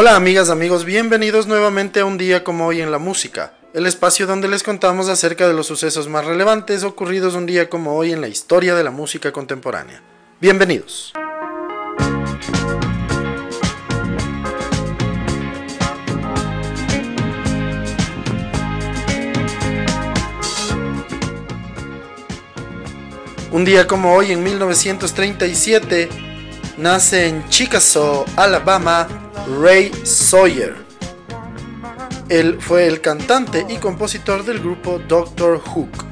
Hola amigas, amigos, bienvenidos nuevamente a un día como hoy en la música, el espacio donde les contamos acerca de los sucesos más relevantes ocurridos un día como hoy en la historia de la música contemporánea. Bienvenidos. Un día como hoy en 1937 nace en Chickasaw, Alabama, Ray Sawyer. Él fue el cantante y compositor del grupo Doctor Hook.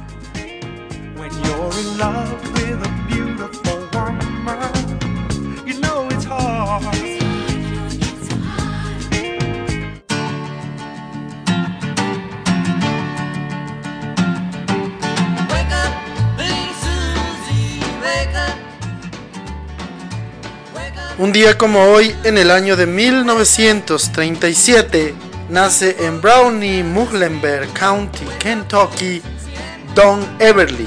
Un día como hoy, en el año de 1937, nace en Brownie, Muhlenberg County, Kentucky, Don Everly.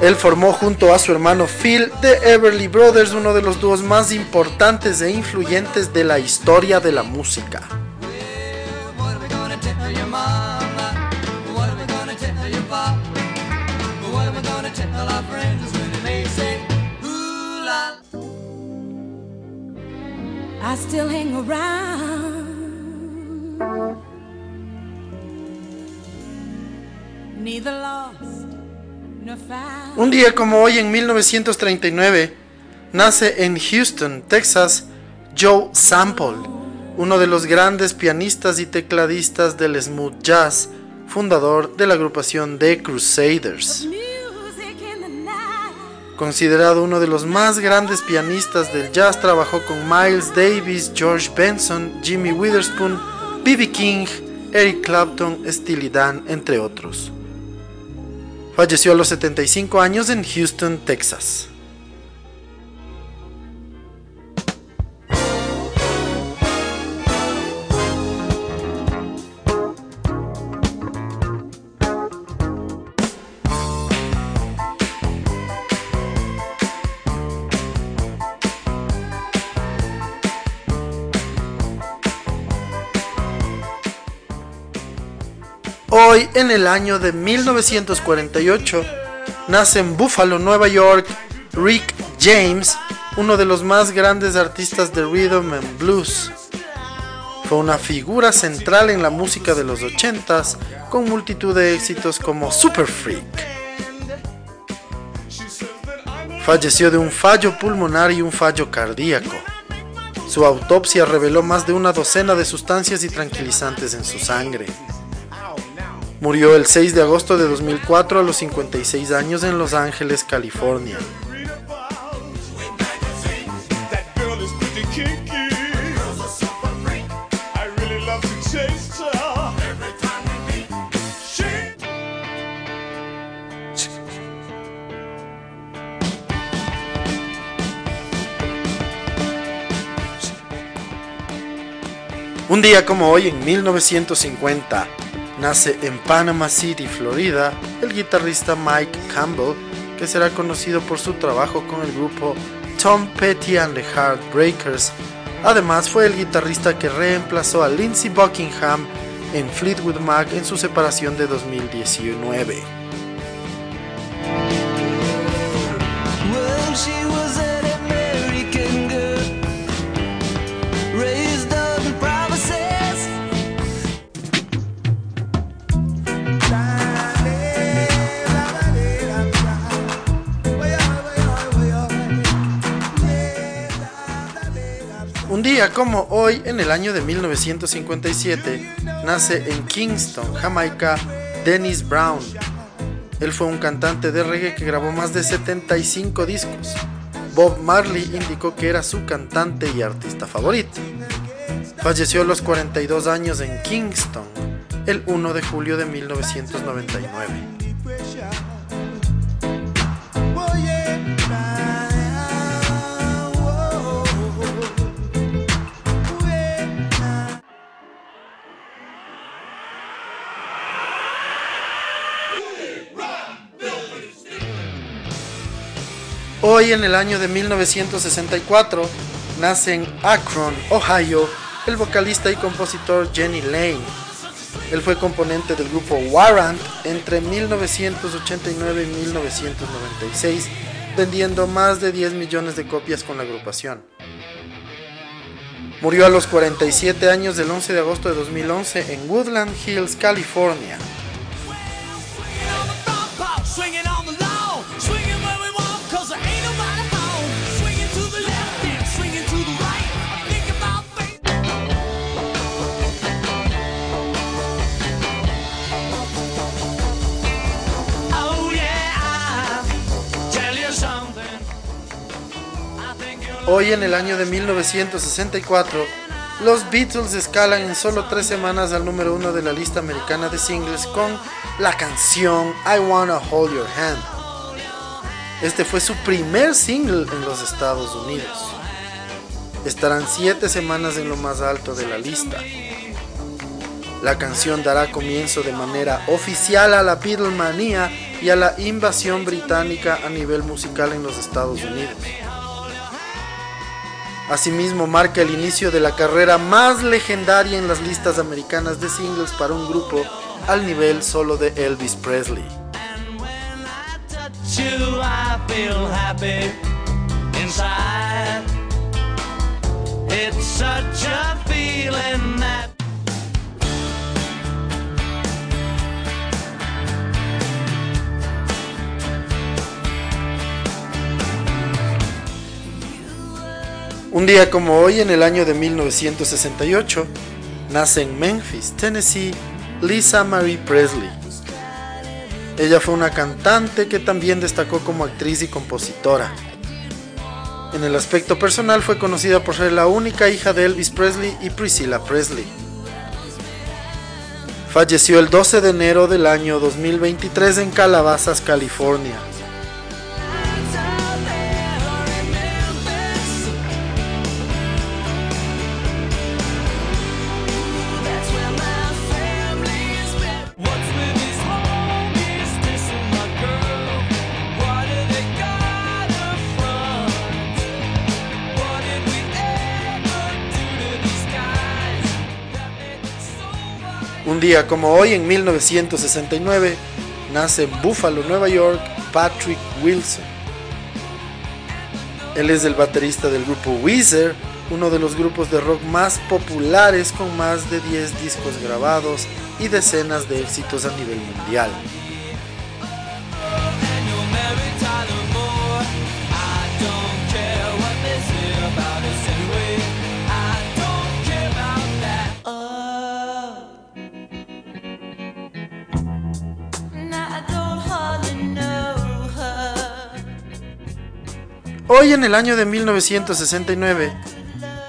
Él formó junto a su hermano Phil The Everly Brothers, uno de los dúos más importantes e influyentes de la historia de la música. Un día como hoy en 1939 nace en Houston, Texas, Joe Sample, uno de los grandes pianistas y tecladistas del smooth jazz, fundador de la agrupación The Crusaders. Considerado uno de los más grandes pianistas del jazz, trabajó con Miles Davis, George Benson, Jimmy Witherspoon, B.B. King, Eric Clapton, Steely Dan, entre otros. Falleció a los 75 años en Houston, Texas. Hoy, en el año de 1948, nace en Buffalo, Nueva York, Rick James, uno de los más grandes artistas de rhythm and blues. Fue una figura central en la música de los 80s, con multitud de éxitos como Super Freak. Falleció de un fallo pulmonar y un fallo cardíaco. Su autopsia reveló más de una docena de sustancias y tranquilizantes en su sangre. Murió el 6 de agosto de 2004 a los 56 años en Los Ángeles, California. Un día como hoy en 1950, Nace en Panama City, Florida, el guitarrista Mike Campbell, que será conocido por su trabajo con el grupo Tom Petty and the Heartbreakers. Además, fue el guitarrista que reemplazó a Lindsey Buckingham en Fleetwood Mac en su separación de 2019. Como hoy, en el año de 1957, nace en Kingston, Jamaica, Dennis Brown. Él fue un cantante de reggae que grabó más de 75 discos. Bob Marley indicó que era su cantante y artista favorito. Falleció a los 42 años en Kingston, el 1 de julio de 1999. Hoy en el año de 1964 nace en Akron, Ohio, el vocalista y compositor Jenny Lane. Él fue componente del grupo Warrant entre 1989 y 1996, vendiendo más de 10 millones de copias con la agrupación. Murió a los 47 años del 11 de agosto de 2011 en Woodland Hills, California. Hoy en el año de 1964, los Beatles escalan en solo tres semanas al número uno de la lista americana de singles con la canción I Wanna Hold Your Hand. Este fue su primer single en los Estados Unidos. Estarán siete semanas en lo más alto de la lista. La canción dará comienzo de manera oficial a la Beatlemania y a la invasión británica a nivel musical en los Estados Unidos. Asimismo marca el inicio de la carrera más legendaria en las listas americanas de singles para un grupo al nivel solo de Elvis Presley. Un día como hoy, en el año de 1968, nace en Memphis, Tennessee, Lisa Marie Presley. Ella fue una cantante que también destacó como actriz y compositora. En el aspecto personal fue conocida por ser la única hija de Elvis Presley y Priscilla Presley. Falleció el 12 de enero del año 2023 en Calabazas, California. Como hoy, en 1969, nace en Buffalo, Nueva York, Patrick Wilson. Él es el baterista del grupo Weezer, uno de los grupos de rock más populares con más de 10 discos grabados y decenas de éxitos a nivel mundial. Hoy en el año de 1969,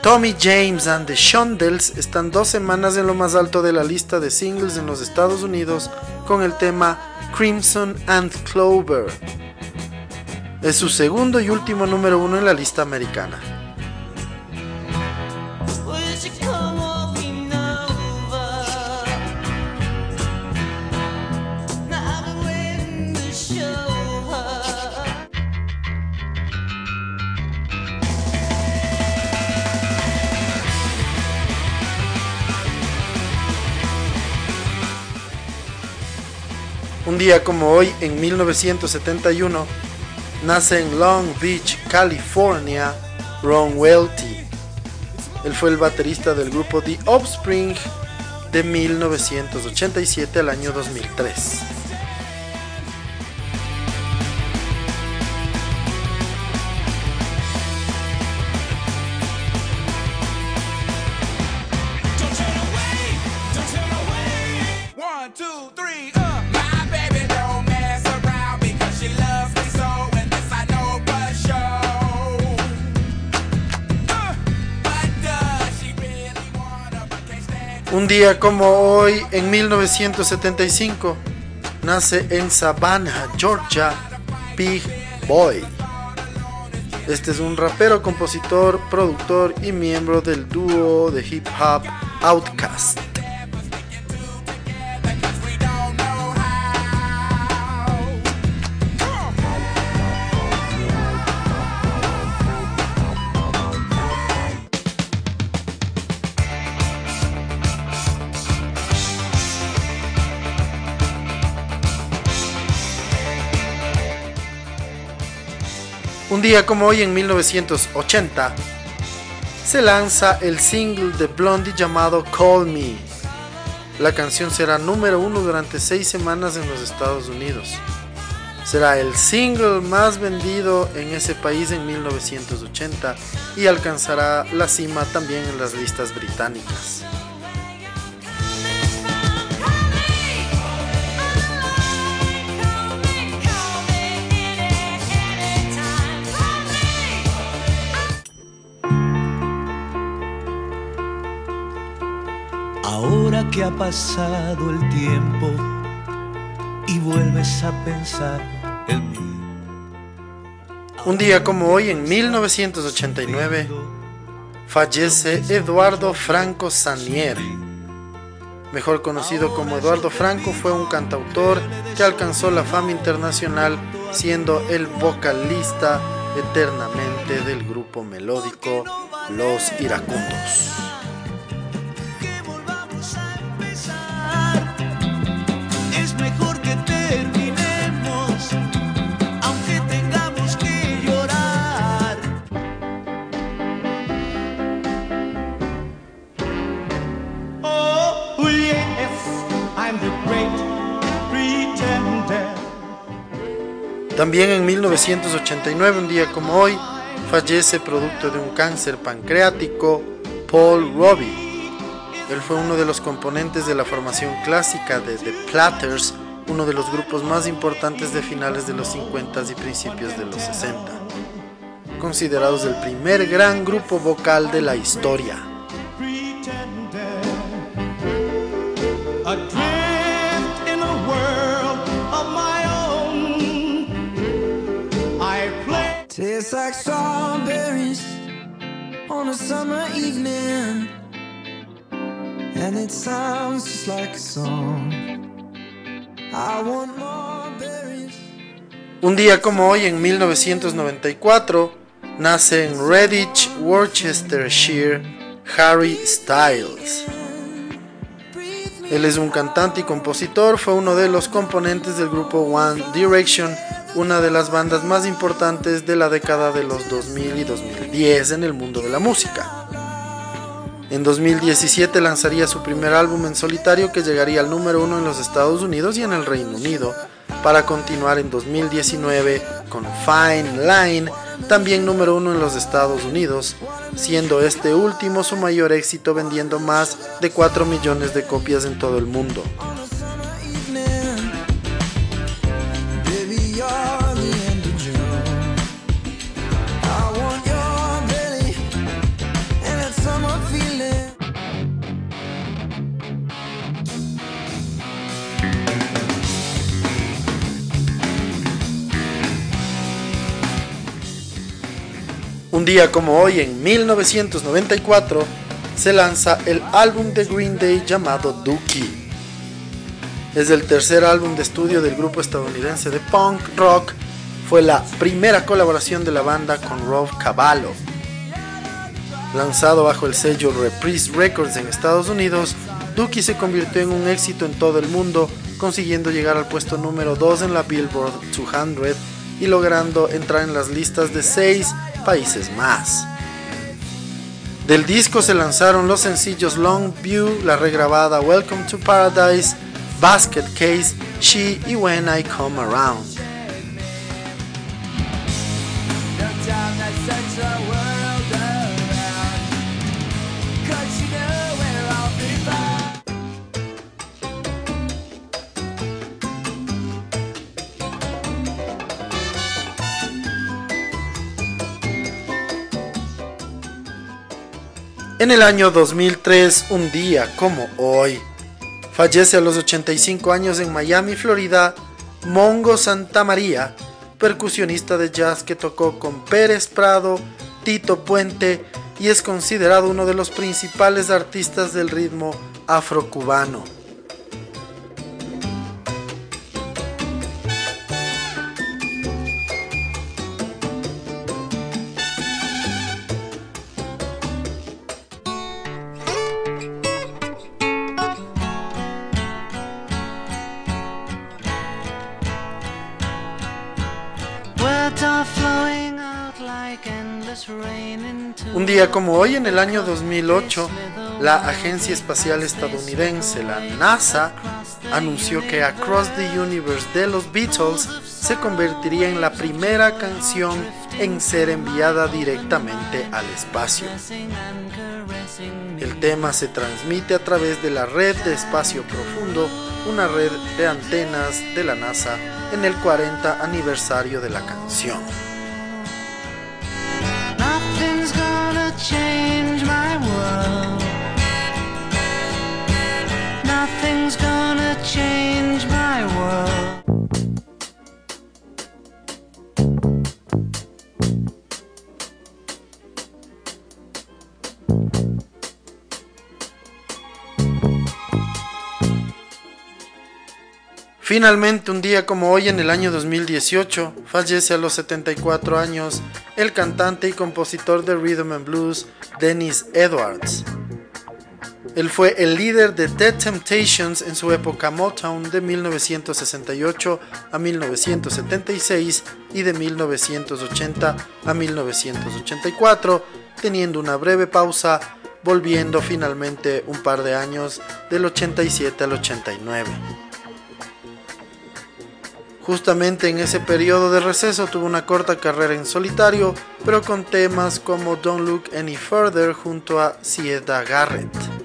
Tommy James and the Shondells están dos semanas en lo más alto de la lista de singles en los Estados Unidos con el tema Crimson and Clover. Es su segundo y último número uno en la lista americana. Un día como hoy, en 1971, nace en Long Beach, California, Ron Welty. Él fue el baterista del grupo The Offspring de 1987 al año 2003. Un día como hoy, en 1975, nace en Savannah, Georgia, Big Boy. Este es un rapero, compositor, productor y miembro del dúo de hip hop Outkast. Día como hoy en 1980 se lanza el single de Blondie llamado Call Me. La canción será número uno durante seis semanas en los Estados Unidos. Será el single más vendido en ese país en 1980 y alcanzará la cima también en las listas británicas. Ha pasado el tiempo y vuelves a pensar en mí. Un día como hoy, en 1989, fallece Eduardo Franco Sanier. Mejor conocido como Eduardo Franco, fue un cantautor que alcanzó la fama internacional siendo el vocalista eternamente del grupo melódico Los Iracundos. También en 1989, un día como hoy, fallece producto de un cáncer pancreático Paul Robbie. Él fue uno de los componentes de la formación clásica de The Platters, uno de los grupos más importantes de finales de los 50 y principios de los 60, considerados el primer gran grupo vocal de la historia. Un día como hoy, en 1994, nace en Redditch, Worcestershire, Harry Styles. Él es un cantante y compositor, fue uno de los componentes del grupo One Direction una de las bandas más importantes de la década de los 2000 y 2010 en el mundo de la música. En 2017 lanzaría su primer álbum en solitario que llegaría al número uno en los Estados Unidos y en el Reino Unido, para continuar en 2019 con Fine Line, también número uno en los Estados Unidos, siendo este último su mayor éxito vendiendo más de 4 millones de copias en todo el mundo. Un día como hoy, en 1994, se lanza el álbum de Green Day llamado Dookie. Es el tercer álbum de estudio del grupo estadounidense de punk rock. Fue la primera colaboración de la banda con Rob Cavallo. Lanzado bajo el sello Reprise Records en Estados Unidos, Dookie se convirtió en un éxito en todo el mundo, consiguiendo llegar al puesto número 2 en la Billboard 200 y logrando entrar en las listas de 6 países más. Del disco se lanzaron los sencillos Long View, la regrabada Welcome to Paradise, Basket Case, She y When I Come Around. En el año 2003, un día como hoy, fallece a los 85 años en Miami, Florida, Mongo Santa María, percusionista de jazz que tocó con Pérez Prado, Tito Puente y es considerado uno de los principales artistas del ritmo afrocubano. Un día como hoy, en el año 2008, la Agencia Espacial Estadounidense, la NASA, anunció que Across the Universe de los Beatles se convertiría en la primera canción en ser enviada directamente al espacio. El tema se transmite a través de la red de espacio profundo, una red de antenas de la NASA en el 40 aniversario de la canción. Finalmente, un día como hoy en el año 2018, fallece a los 74 años el cantante y compositor de rhythm and blues Dennis Edwards. Él fue el líder de The Temptations en su época Motown de 1968 a 1976 y de 1980 a 1984, teniendo una breve pausa, volviendo finalmente un par de años del 87 al 89. Justamente en ese periodo de receso tuvo una corta carrera en solitario, pero con temas como Don't Look Any Further junto a Sieda Garrett.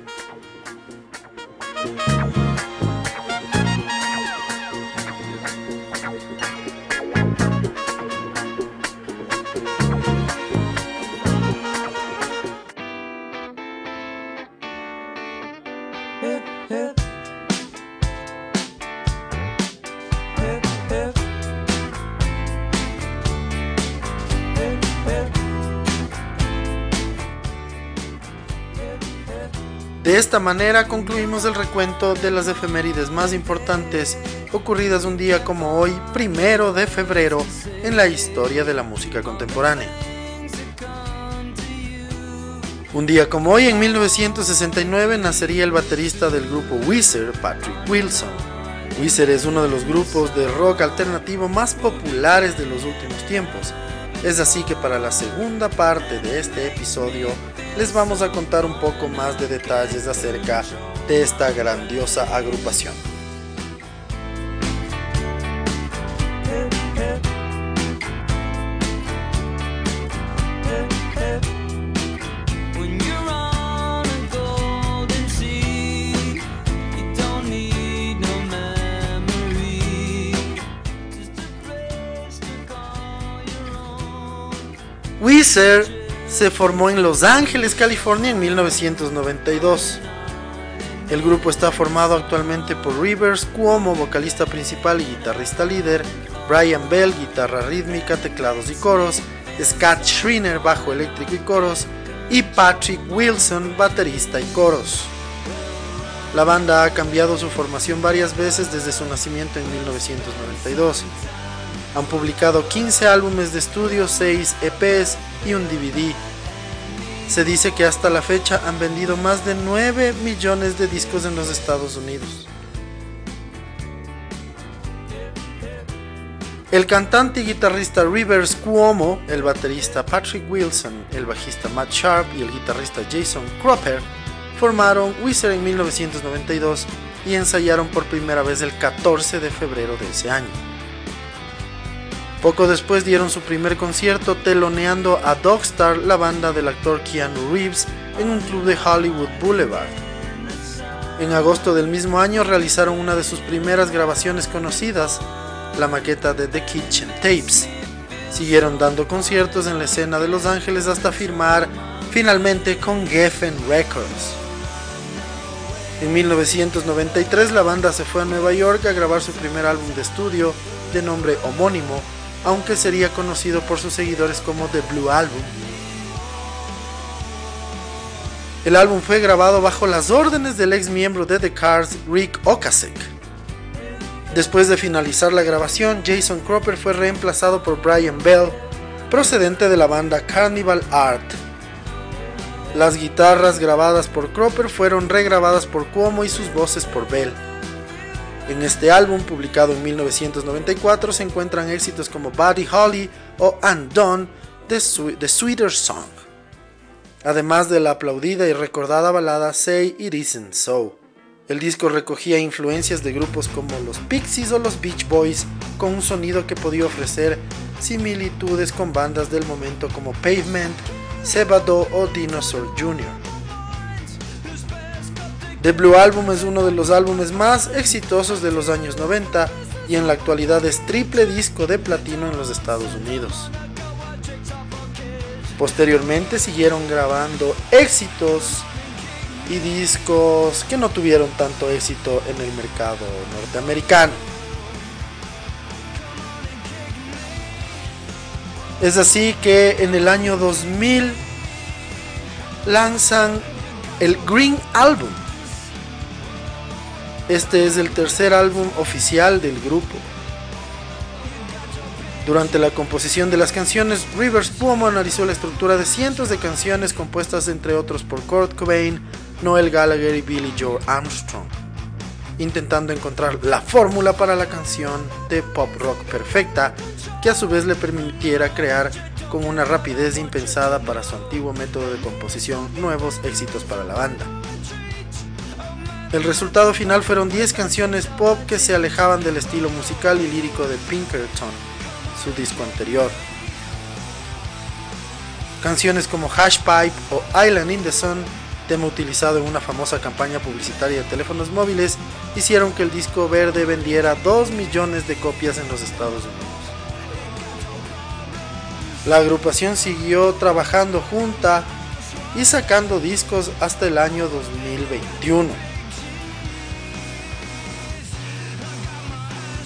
Esta manera concluimos el recuento de las efemérides más importantes ocurridas un día como hoy, primero de febrero, en la historia de la música contemporánea. Un día como hoy, en 1969, nacería el baterista del grupo Weezer, Patrick Wilson. Weezer es uno de los grupos de rock alternativo más populares de los últimos tiempos. Es así que para la segunda parte de este episodio les vamos a contar un poco más de detalles acerca de esta grandiosa agrupación. Weezer se formó en Los Ángeles, California en 1992. El grupo está formado actualmente por Rivers Cuomo, vocalista principal y guitarrista líder, Brian Bell, guitarra rítmica, teclados y coros, Scott Schreiner, bajo eléctrico y coros, y Patrick Wilson, baterista y coros. La banda ha cambiado su formación varias veces desde su nacimiento en 1992. Han publicado 15 álbumes de estudio, 6 EPs y un DVD. Se dice que hasta la fecha han vendido más de 9 millones de discos en los Estados Unidos. El cantante y guitarrista Rivers Cuomo, el baterista Patrick Wilson, el bajista Matt Sharp y el guitarrista Jason Cropper formaron Wizard en 1992 y ensayaron por primera vez el 14 de febrero de ese año. Poco después dieron su primer concierto teloneando a Dogstar, la banda del actor Keanu Reeves, en un club de Hollywood Boulevard. En agosto del mismo año realizaron una de sus primeras grabaciones conocidas, la maqueta de The Kitchen Tapes. Siguieron dando conciertos en la escena de Los Ángeles hasta firmar finalmente con Geffen Records. En 1993 la banda se fue a Nueva York a grabar su primer álbum de estudio de nombre homónimo aunque sería conocido por sus seguidores como The Blue Album. El álbum fue grabado bajo las órdenes del ex miembro de The Cars, Rick Ocasek. Después de finalizar la grabación, Jason Cropper fue reemplazado por Brian Bell, procedente de la banda Carnival Art. Las guitarras grabadas por Cropper fueron regrabadas por Cuomo y sus voces por Bell. En este álbum, publicado en 1994, se encuentran éxitos como Buddy Holly o Undone The, Sweeter Song, además de la aplaudida y recordada balada Say It Isn't So. El disco recogía influencias de grupos como los Pixies o los Beach Boys, con un sonido que podía ofrecer similitudes con bandas del momento como Pavement, Sebado o Dinosaur Jr. The Blue Album es uno de los álbumes más exitosos de los años 90 y en la actualidad es triple disco de platino en los Estados Unidos. Posteriormente siguieron grabando éxitos y discos que no tuvieron tanto éxito en el mercado norteamericano. Es así que en el año 2000 lanzan el Green Album. Este es el tercer álbum oficial del grupo. Durante la composición de las canciones, Rivers Cuomo analizó la estructura de cientos de canciones compuestas entre otros por Kurt Cobain, Noel Gallagher y Billy Joe Armstrong, intentando encontrar la fórmula para la canción de pop rock perfecta que a su vez le permitiera crear con una rapidez impensada para su antiguo método de composición nuevos éxitos para la banda. El resultado final fueron 10 canciones pop que se alejaban del estilo musical y lírico de Pinkerton, su disco anterior. Canciones como Hash Pipe o Island in the Sun tema utilizado en una famosa campaña publicitaria de teléfonos móviles, hicieron que el disco verde vendiera 2 millones de copias en los Estados Unidos. La agrupación siguió trabajando junta y sacando discos hasta el año 2021.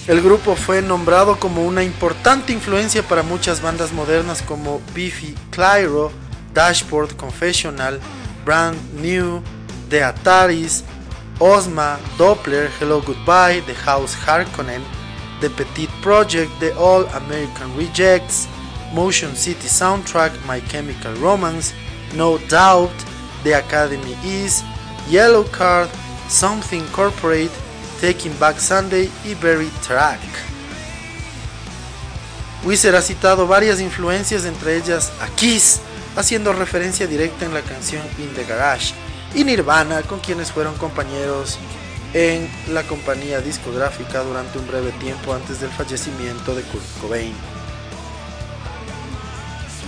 El grupo fue nombrado como una importante influencia para muchas bandas modernas como Biffy Clyro, Dashboard Confessional, Brand New, The Ataris, Osma, Doppler, Hello Goodbye, The House Harkonnen, The Petit Project, The All American Rejects, Motion City Soundtrack, My Chemical Romance, No Doubt, The Academy Is, Yellow Card, Something Corporate, Taking Back Sunday y Berry Track. Wizard ha citado varias influencias, entre ellas a Kiss, haciendo referencia directa en la canción In the Garage, y Nirvana, con quienes fueron compañeros en la compañía discográfica durante un breve tiempo antes del fallecimiento de Kurt Cobain.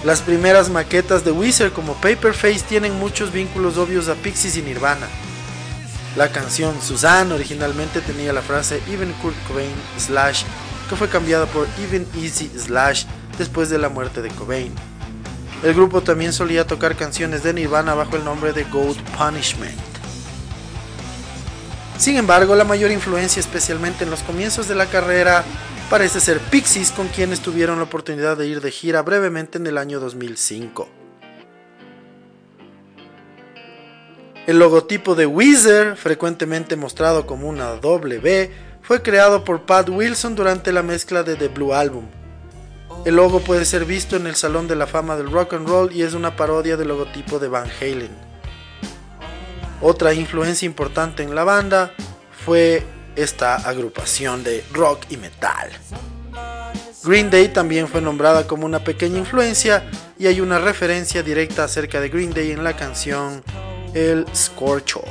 Las primeras maquetas de Wizard como Paperface tienen muchos vínculos obvios a Pixies y Nirvana. La canción Suzanne originalmente tenía la frase Even Kurt Cobain slash que fue cambiada por Even Easy slash después de la muerte de Cobain. El grupo también solía tocar canciones de Nirvana bajo el nombre de Goat Punishment. Sin embargo, la mayor influencia, especialmente en los comienzos de la carrera, parece ser Pixies, con quienes tuvieron la oportunidad de ir de gira brevemente en el año 2005. El logotipo de Weezer, frecuentemente mostrado como una W, fue creado por Pat Wilson durante la mezcla de The Blue Album. El logo puede ser visto en el Salón de la Fama del Rock and Roll y es una parodia del logotipo de Van Halen. Otra influencia importante en la banda fue esta agrupación de rock y metal. Green Day también fue nombrada como una pequeña influencia y hay una referencia directa acerca de Green Day en la canción El Scorcho.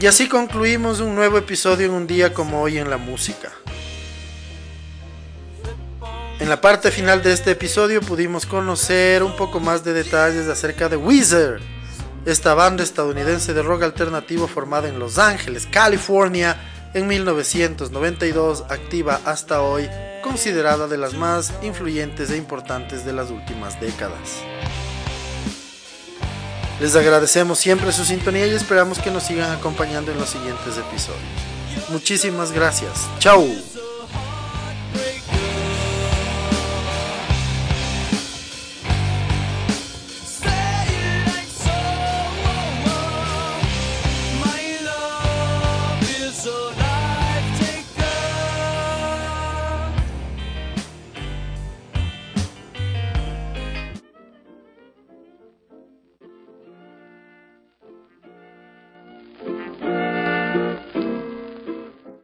Y así concluimos un nuevo episodio en un día como hoy en la música. En la parte final de este episodio pudimos conocer un poco más de detalles acerca de Wizard, esta banda estadounidense de rock alternativo formada en Los Ángeles, California, en 1992, activa hasta hoy, considerada de las más influyentes e importantes de las últimas décadas. Les agradecemos siempre su sintonía y esperamos que nos sigan acompañando en los siguientes episodios. Muchísimas gracias. Chao.